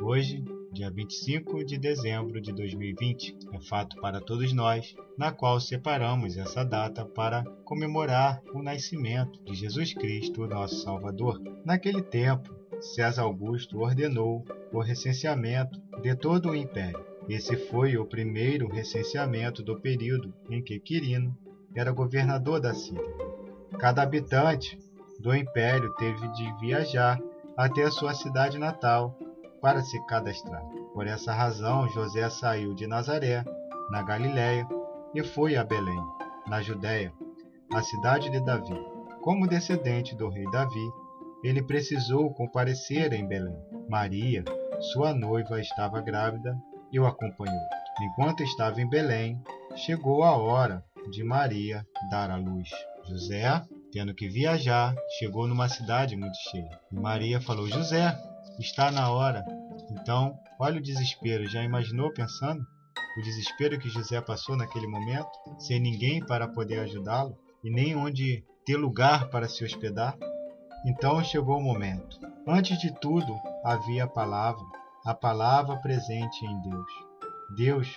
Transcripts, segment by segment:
hoje, dia 25 de dezembro de 2020. É fato para todos nós, na qual separamos essa data para comemorar o nascimento de Jesus Cristo, nosso Salvador. Naquele tempo, César Augusto ordenou o recenseamento de todo o império. Esse foi o primeiro recenseamento do período em que Quirino era governador da Síria. Cada habitante do império teve de viajar até a sua cidade natal para se cadastrar. Por essa razão, José saiu de Nazaré, na Galiléia, e foi a Belém, na Judéia, a cidade de Davi. Como descendente do rei Davi, ele precisou comparecer em Belém. Maria, sua noiva, estava grávida e o acompanhou. Enquanto estava em Belém, chegou a hora de Maria dar à luz. José, tendo que viajar, chegou numa cidade muito cheia. E Maria falou: José, está na hora. Então, olha o desespero. Já imaginou pensando? O desespero que José passou naquele momento, sem ninguém para poder ajudá-lo e nem onde ter lugar para se hospedar? Então chegou o momento. Antes de tudo, havia a palavra, a palavra presente em Deus. Deus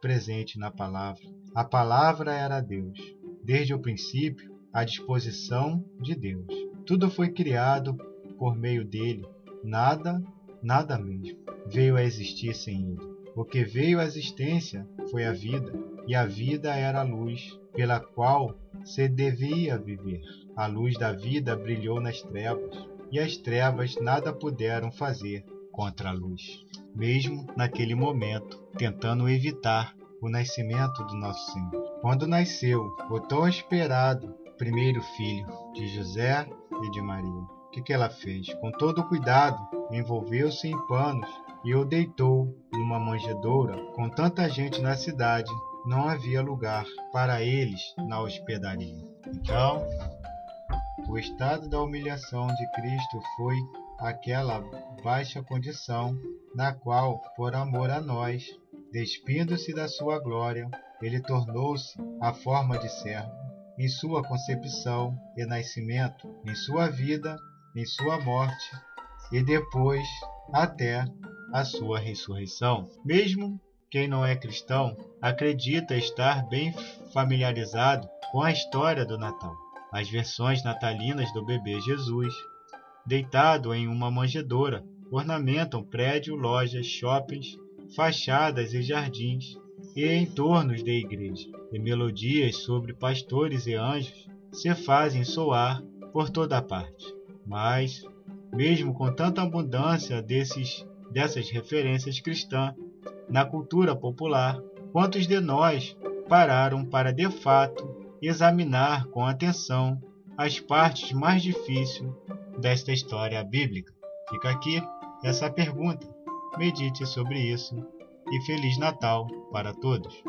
presente na palavra. A palavra era Deus, desde o princípio, à disposição de Deus. Tudo foi criado por meio dele. Nada, nada mesmo, veio a existir sem ele. O que veio à existência foi a vida, e a vida era a luz pela qual se devia viver. A luz da vida brilhou nas trevas, e as trevas nada puderam fazer contra a luz. Mesmo naquele momento, tentando evitar o nascimento do nosso Senhor. Quando nasceu o tão esperado primeiro filho de José e de Maria, que, que ela fez? Com todo cuidado, envolveu-se em panos e o deitou numa manjedoura. Com tanta gente na cidade, não havia lugar para eles na hospedaria. Então, o estado da humilhação de Cristo foi aquela baixa condição na qual, por amor a nós, despindo-se da sua glória, ele tornou-se a forma de servo, em sua concepção e nascimento, em sua vida, em sua morte e depois até a sua ressurreição. Mesmo quem não é cristão acredita estar bem familiarizado com a história do Natal. As versões natalinas do bebê Jesus, deitado em uma manjedoura, ornamentam prédios, lojas, shoppings, fachadas e jardins, e entornos de igreja, e melodias sobre pastores e anjos se fazem soar por toda parte. Mas, mesmo com tanta abundância desses, dessas referências cristãs na cultura popular, quantos de nós pararam para de fato examinar com atenção as partes mais difíceis desta história bíblica? Fica aqui essa pergunta. Medite sobre isso e Feliz Natal para todos!